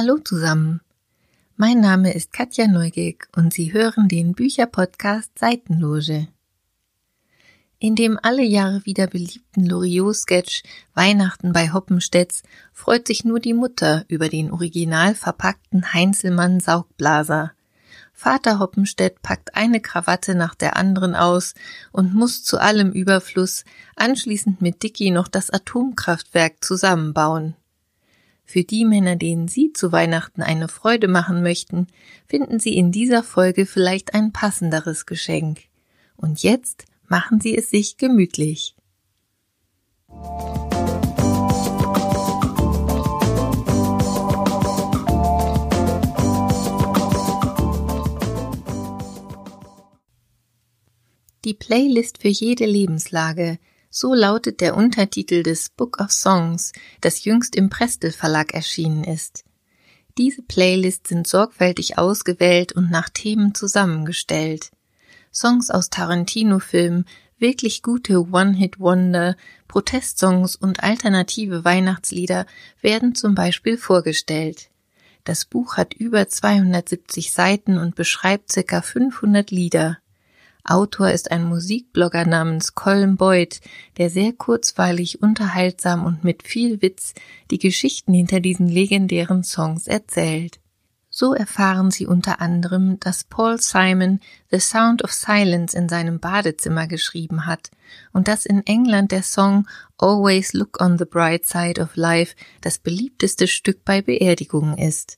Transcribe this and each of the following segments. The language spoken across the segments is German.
Hallo zusammen. Mein Name ist Katja Neugig und Sie hören den Bücherpodcast Seitenloge. In dem alle Jahre wieder beliebten Loriot-Sketch Weihnachten bei Hoppenstedts freut sich nur die Mutter über den original verpackten Heinzelmann Saugblaser. Vater Hoppenstedt packt eine Krawatte nach der anderen aus und muss zu allem Überfluss anschließend mit Dicky noch das Atomkraftwerk zusammenbauen. Für die Männer, denen Sie zu Weihnachten eine Freude machen möchten, finden Sie in dieser Folge vielleicht ein passenderes Geschenk. Und jetzt machen Sie es sich gemütlich. Die Playlist für jede Lebenslage, so lautet der Untertitel des Book of Songs, das jüngst im Prestel Verlag erschienen ist. Diese Playlists sind sorgfältig ausgewählt und nach Themen zusammengestellt. Songs aus Tarantino-Filmen, wirklich gute One-Hit-Wonder, Protestsongs und alternative Weihnachtslieder werden zum Beispiel vorgestellt. Das Buch hat über 270 Seiten und beschreibt circa 500 Lieder. Autor ist ein Musikblogger namens Colin Boyd, der sehr kurzweilig, unterhaltsam und mit viel Witz die Geschichten hinter diesen legendären Songs erzählt. So erfahren sie unter anderem, dass Paul Simon The Sound of Silence in seinem Badezimmer geschrieben hat und dass in England der Song Always Look on the Bright Side of Life das beliebteste Stück bei Beerdigungen ist.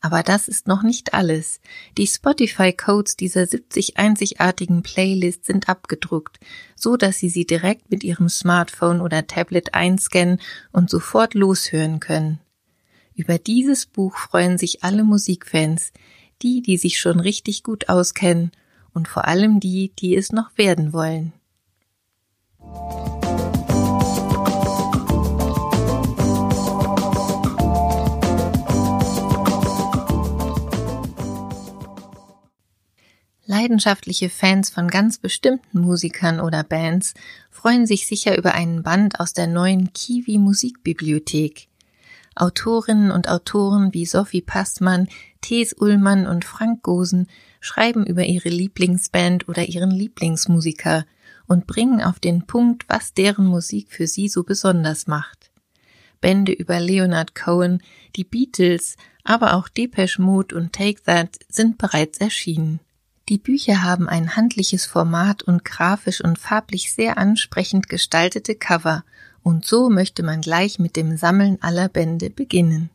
Aber das ist noch nicht alles. Die Spotify-Codes dieser 70 einzigartigen Playlists sind abgedruckt, so dass Sie sie direkt mit Ihrem Smartphone oder Tablet einscannen und sofort loshören können. Über dieses Buch freuen sich alle Musikfans, die, die sich schon richtig gut auskennen und vor allem die, die es noch werden wollen. Leidenschaftliche Fans von ganz bestimmten Musikern oder Bands freuen sich sicher über einen Band aus der neuen Kiwi Musikbibliothek. Autorinnen und Autoren wie Sophie Passmann, Thes Ullmann und Frank Gosen schreiben über ihre Lieblingsband oder ihren Lieblingsmusiker und bringen auf den Punkt, was deren Musik für sie so besonders macht. Bände über Leonard Cohen, die Beatles, aber auch Depeche Mode und Take That sind bereits erschienen. Die Bücher haben ein handliches Format und grafisch und farblich sehr ansprechend gestaltete Cover und so möchte man gleich mit dem Sammeln aller Bände beginnen.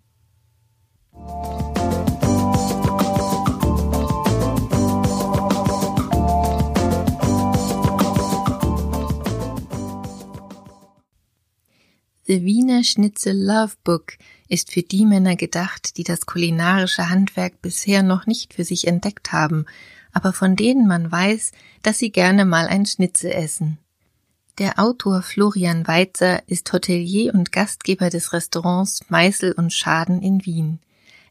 The Wiener Schnitzel Love Book ist für die Männer gedacht, die das kulinarische Handwerk bisher noch nicht für sich entdeckt haben, aber von denen man weiß, dass sie gerne mal ein Schnitzel essen. Der Autor Florian Weitzer ist Hotelier und Gastgeber des Restaurants Meißel und Schaden in Wien.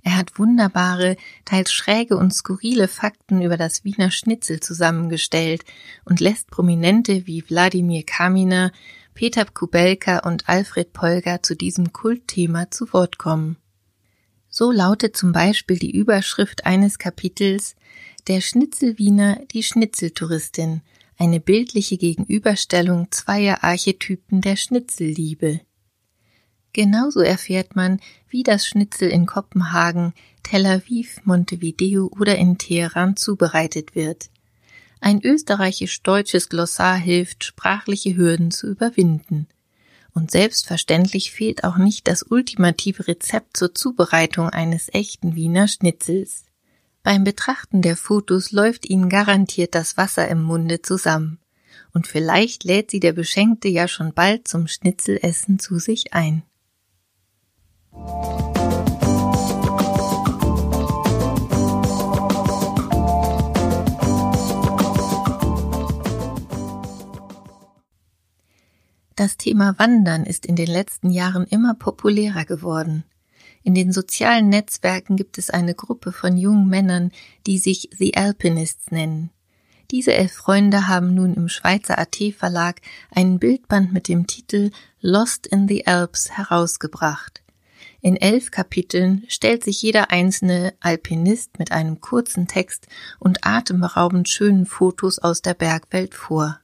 Er hat wunderbare, teils schräge und skurrile Fakten über das Wiener Schnitzel zusammengestellt und lässt Prominente wie Wladimir Kaminer, Peter Kubelka und Alfred Polger zu diesem Kultthema zu Wort kommen. So lautet zum Beispiel die Überschrift eines Kapitels Der Schnitzelwiener, die Schnitzeltouristin – eine bildliche Gegenüberstellung zweier Archetypen der Schnitzelliebe. Genauso erfährt man, wie das Schnitzel in Kopenhagen, Tel Aviv, Montevideo oder in Teheran zubereitet wird. Ein österreichisch-deutsches Glossar hilft, sprachliche Hürden zu überwinden. Und selbstverständlich fehlt auch nicht das ultimative Rezept zur Zubereitung eines echten Wiener Schnitzels. Beim Betrachten der Fotos läuft Ihnen garantiert das Wasser im Munde zusammen. Und vielleicht lädt Sie der Beschenkte ja schon bald zum Schnitzelessen zu sich ein. Das Thema Wandern ist in den letzten Jahren immer populärer geworden. In den sozialen Netzwerken gibt es eine Gruppe von jungen Männern, die sich The Alpinists nennen. Diese elf Freunde haben nun im Schweizer AT Verlag einen Bildband mit dem Titel Lost in the Alps herausgebracht. In elf Kapiteln stellt sich jeder einzelne Alpinist mit einem kurzen Text und atemberaubend schönen Fotos aus der Bergwelt vor.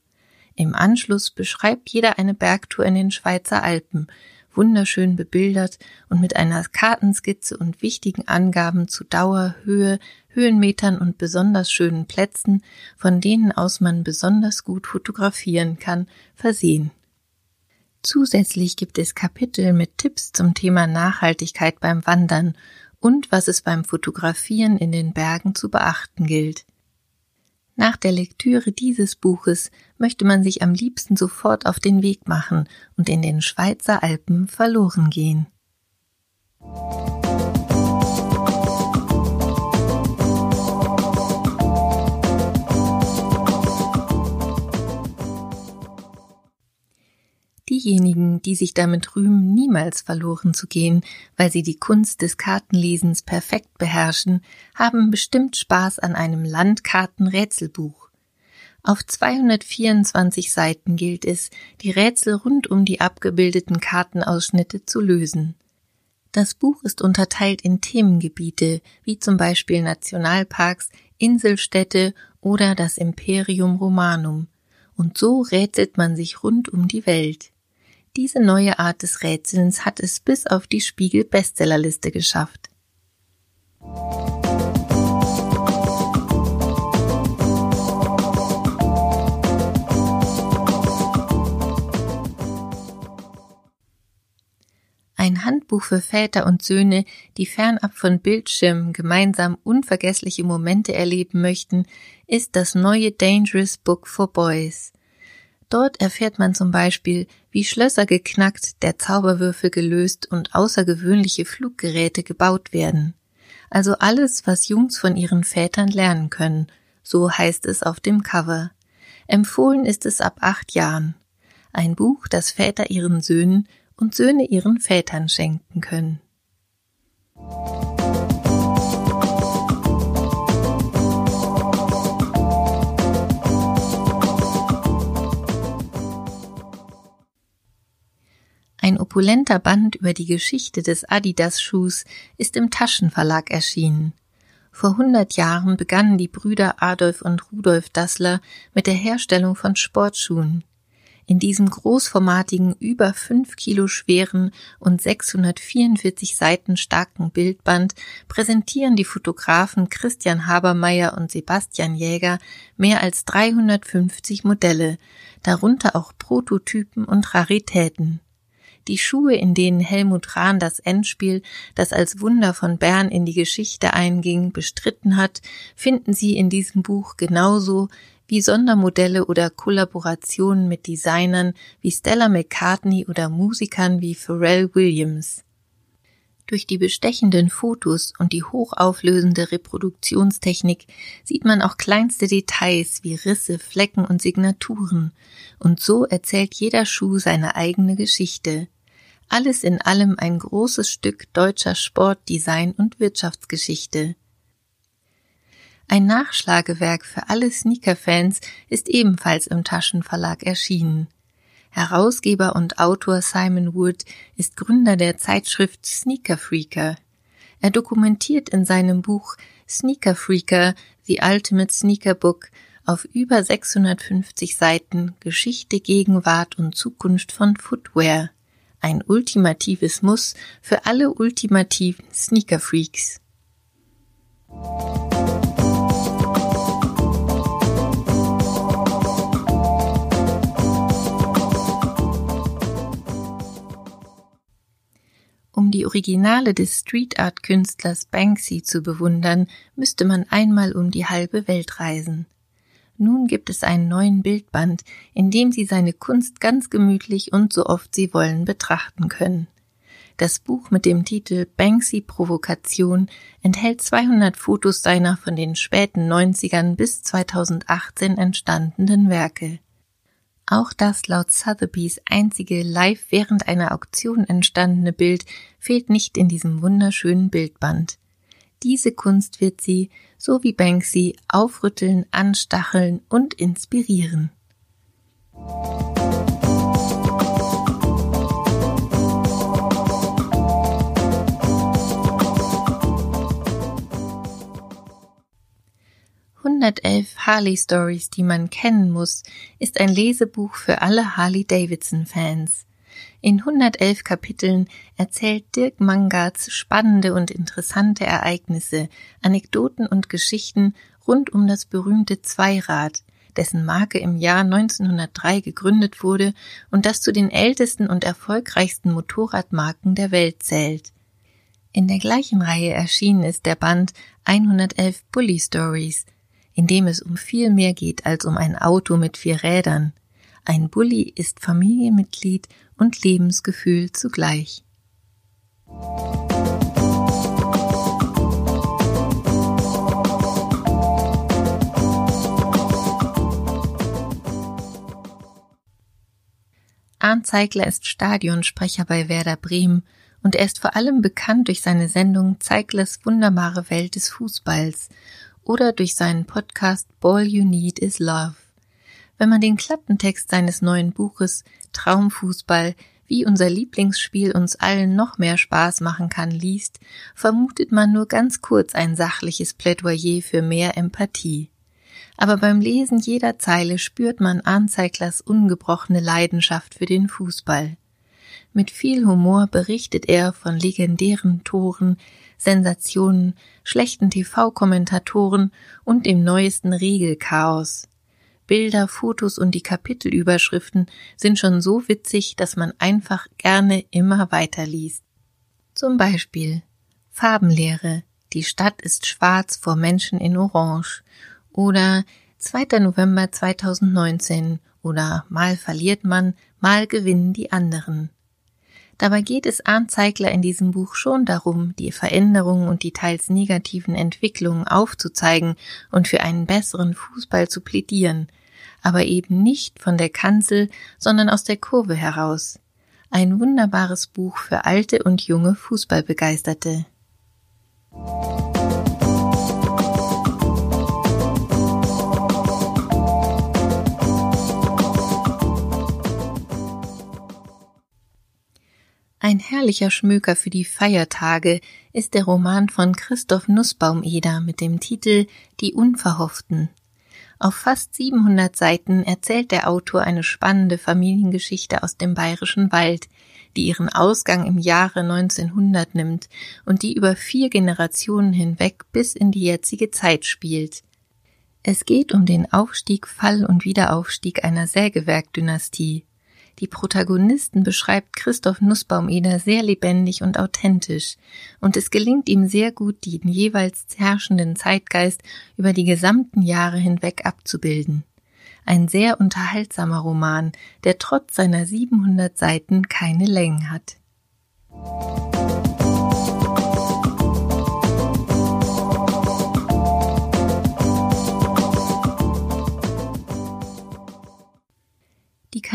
Im Anschluss beschreibt jeder eine Bergtour in den Schweizer Alpen, wunderschön bebildert und mit einer Kartenskizze und wichtigen Angaben zu Dauer, Höhe, Höhenmetern und besonders schönen Plätzen, von denen aus man besonders gut fotografieren kann, versehen. Zusätzlich gibt es Kapitel mit Tipps zum Thema Nachhaltigkeit beim Wandern und was es beim Fotografieren in den Bergen zu beachten gilt. Nach der Lektüre dieses Buches möchte man sich am liebsten sofort auf den Weg machen und in den Schweizer Alpen verloren gehen. Diejenigen, die sich damit rühmen, niemals verloren zu gehen, weil sie die Kunst des Kartenlesens perfekt beherrschen, haben bestimmt Spaß an einem Landkartenrätselbuch. Auf 224 Seiten gilt es, die Rätsel rund um die abgebildeten Kartenausschnitte zu lösen. Das Buch ist unterteilt in Themengebiete, wie zum Beispiel Nationalparks, Inselstädte oder das Imperium Romanum, und so rätselt man sich rund um die Welt. Diese neue Art des Rätselns hat es bis auf die Spiegel Bestsellerliste geschafft. Ein Handbuch für Väter und Söhne, die fernab von Bildschirmen gemeinsam unvergessliche Momente erleben möchten, ist das neue Dangerous Book for Boys. Dort erfährt man zum Beispiel, wie Schlösser geknackt, der Zauberwürfel gelöst und außergewöhnliche Fluggeräte gebaut werden. Also alles, was Jungs von ihren Vätern lernen können, so heißt es auf dem Cover. Empfohlen ist es ab acht Jahren. Ein Buch, das Väter ihren Söhnen und Söhne ihren Vätern schenken können. Opulenter Band über die Geschichte des Adidas-Schuhs ist im Taschenverlag erschienen. Vor hundert Jahren begannen die Brüder Adolf und Rudolf Dassler mit der Herstellung von Sportschuhen. In diesem großformatigen, über fünf Kilo schweren und 644 Seiten starken Bildband präsentieren die Fotografen Christian Habermeier und Sebastian Jäger mehr als 350 Modelle, darunter auch Prototypen und Raritäten. Die Schuhe, in denen Helmut Rahn das Endspiel, das als Wunder von Bern in die Geschichte einging, bestritten hat, finden Sie in diesem Buch genauso wie Sondermodelle oder Kollaborationen mit Designern wie Stella McCartney oder Musikern wie Pharrell Williams. Durch die bestechenden Fotos und die hochauflösende Reproduktionstechnik sieht man auch kleinste Details wie Risse, Flecken und Signaturen, und so erzählt jeder Schuh seine eigene Geschichte. Alles in allem ein großes Stück deutscher Sport, Design und Wirtschaftsgeschichte. Ein Nachschlagewerk für alle Sneaker-Fans ist ebenfalls im Taschenverlag erschienen. Herausgeber und Autor Simon Wood ist Gründer der Zeitschrift Sneaker Freaker. Er dokumentiert in seinem Buch Sneaker Freaker, The Ultimate Sneaker Book auf über 650 Seiten Geschichte, Gegenwart und Zukunft von Footwear ein ultimatives Muss für alle ultimativen Sneaker-Freaks. Um die Originale des Street Art Künstlers Banksy zu bewundern, müsste man einmal um die halbe Welt reisen. Nun gibt es einen neuen Bildband, in dem Sie seine Kunst ganz gemütlich und so oft Sie wollen betrachten können. Das Buch mit dem Titel Banksy Provokation enthält 200 Fotos seiner von den späten 90ern bis 2018 entstandenen Werke. Auch das laut Sotheby's einzige live während einer Auktion entstandene Bild fehlt nicht in diesem wunderschönen Bildband. Diese Kunst wird sie, so wie Banksy, aufrütteln, anstacheln und inspirieren. »111 Harley-Stories, die man kennen muss« ist ein Lesebuch für alle Harley-Davidson-Fans – in 111 Kapiteln erzählt Dirk Mangarts spannende und interessante Ereignisse, Anekdoten und Geschichten rund um das berühmte Zweirad, dessen Marke im Jahr 1903 gegründet wurde und das zu den ältesten und erfolgreichsten Motorradmarken der Welt zählt. In der gleichen Reihe erschienen ist der Band 111 Bully Stories, in dem es um viel mehr geht als um ein Auto mit vier Rädern. Ein Bully ist Familienmitglied und Lebensgefühl zugleich. Arndt Zeigler ist Stadionsprecher bei Werder Bremen und er ist vor allem bekannt durch seine Sendung Zeiglers wunderbare Welt des Fußballs oder durch seinen Podcast All You Need Is Love. Wenn man den Klappentext seines neuen Buches Traumfußball, wie unser Lieblingsspiel uns allen noch mehr Spaß machen kann, liest, vermutet man nur ganz kurz ein sachliches Plädoyer für mehr Empathie. Aber beim Lesen jeder Zeile spürt man Anzeiglers ungebrochene Leidenschaft für den Fußball. Mit viel Humor berichtet er von legendären Toren, Sensationen, schlechten TV-Kommentatoren und dem neuesten Regelchaos. Bilder, Fotos und die Kapitelüberschriften sind schon so witzig, dass man einfach gerne immer weiterliest. Zum Beispiel Farbenlehre. Die Stadt ist schwarz vor Menschen in Orange. Oder 2. November 2019 oder mal verliert man, mal gewinnen die anderen. Dabei geht es Arndt Zeigler in diesem Buch schon darum, die Veränderungen und die teils negativen Entwicklungen aufzuzeigen und für einen besseren Fußball zu plädieren, aber eben nicht von der Kanzel, sondern aus der Kurve heraus. Ein wunderbares Buch für alte und junge Fußballbegeisterte. Ein herrlicher Schmöker für die Feiertage ist der Roman von Christoph Nussbaumeder mit dem Titel Die Unverhofften. Auf fast 700 Seiten erzählt der Autor eine spannende Familiengeschichte aus dem bayerischen Wald, die ihren Ausgang im Jahre 1900 nimmt und die über vier Generationen hinweg bis in die jetzige Zeit spielt. Es geht um den Aufstieg, Fall und Wiederaufstieg einer Sägewerkdynastie. Die Protagonisten beschreibt Christoph Nussbaumeder sehr lebendig und authentisch, und es gelingt ihm sehr gut, den jeweils herrschenden Zeitgeist über die gesamten Jahre hinweg abzubilden. Ein sehr unterhaltsamer Roman, der trotz seiner 700 Seiten keine Längen hat.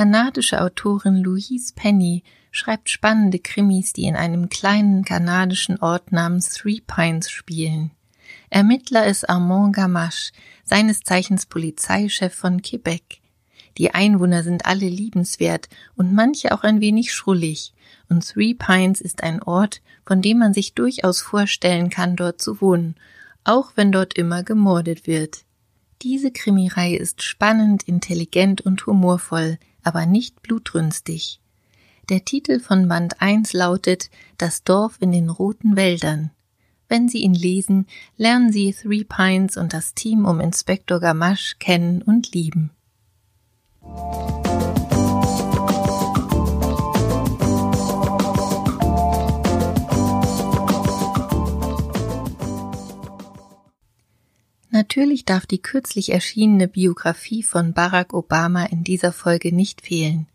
Kanadische Autorin Louise Penny schreibt spannende Krimis, die in einem kleinen kanadischen Ort namens Three Pines spielen. Ermittler ist Armand Gamache, seines Zeichens Polizeichef von Quebec. Die Einwohner sind alle liebenswert und manche auch ein wenig schrullig, und Three Pines ist ein Ort, von dem man sich durchaus vorstellen kann, dort zu wohnen, auch wenn dort immer gemordet wird. Diese Krimireihe ist spannend, intelligent und humorvoll, aber nicht blutrünstig. Der Titel von Band 1 lautet Das Dorf in den roten Wäldern. Wenn Sie ihn lesen, lernen Sie Three Pines und das Team um Inspektor Gamache kennen und lieben. Natürlich darf die kürzlich erschienene Biografie von Barack Obama in dieser Folge nicht fehlen.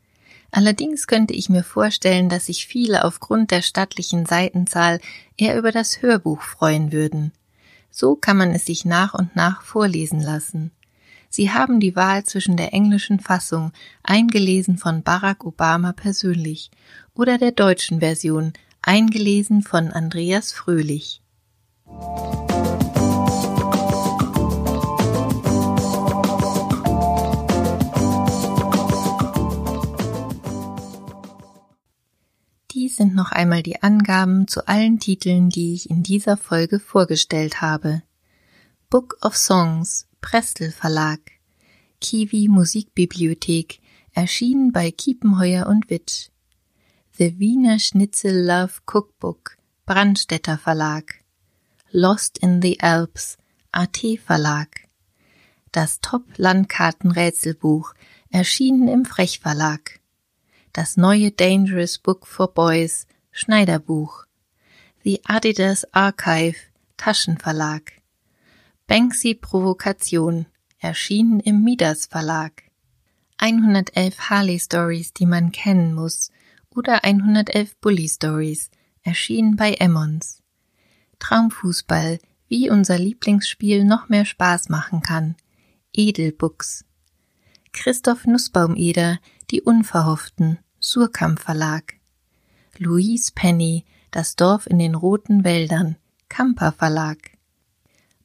Allerdings könnte ich mir vorstellen, dass sich viele aufgrund der stattlichen Seitenzahl eher über das Hörbuch freuen würden. So kann man es sich nach und nach vorlesen lassen. Sie haben die Wahl zwischen der englischen Fassung, eingelesen von Barack Obama persönlich, oder der deutschen Version, eingelesen von Andreas Fröhlich. Dies sind noch einmal die Angaben zu allen Titeln, die ich in dieser Folge vorgestellt habe. Book of Songs Prestel Verlag. Kiwi Musikbibliothek, erschienen bei Kiepenheuer und Witsch. The Wiener Schnitzel Love Cookbook, Brandstätter Verlag. Lost in the Alps, AT Verlag. Das Top-Landkartenrätselbuch, erschienen im Frech Verlag. Das neue Dangerous Book for Boys, Schneiderbuch. The Adidas Archive, Taschenverlag. Banksy Provokation, erschienen im Midas Verlag. 111 Harley Stories, die man kennen muss, oder 111 Bully Stories, erschienen bei Emmons. Traumfußball, wie unser Lieblingsspiel noch mehr Spaß machen kann. Edelbooks. Christoph Nussbaumeder, Die Unverhofften, Surkamp Verlag. Louise Penny, Das Dorf in den roten Wäldern, Kamper Verlag.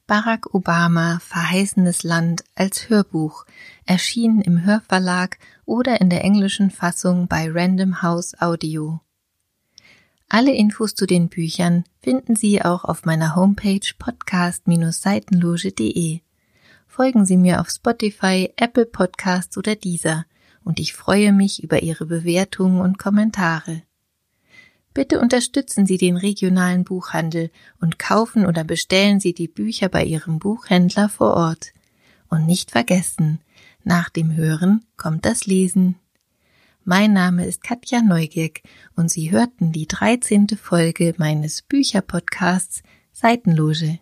Barack Obama Verheißenes Land als Hörbuch, erschienen im Hörverlag oder in der englischen Fassung bei Random House Audio. Alle Infos zu den Büchern finden Sie auch auf meiner Homepage podcast-seitenloge.de. Folgen Sie mir auf Spotify, Apple Podcasts oder dieser und ich freue mich über Ihre Bewertungen und Kommentare. Bitte unterstützen Sie den regionalen Buchhandel und kaufen oder bestellen Sie die Bücher bei Ihrem Buchhändler vor Ort. Und nicht vergessen, nach dem Hören kommt das Lesen. Mein Name ist Katja Neugierk und Sie hörten die 13. Folge meines Bücherpodcasts Seitenloge.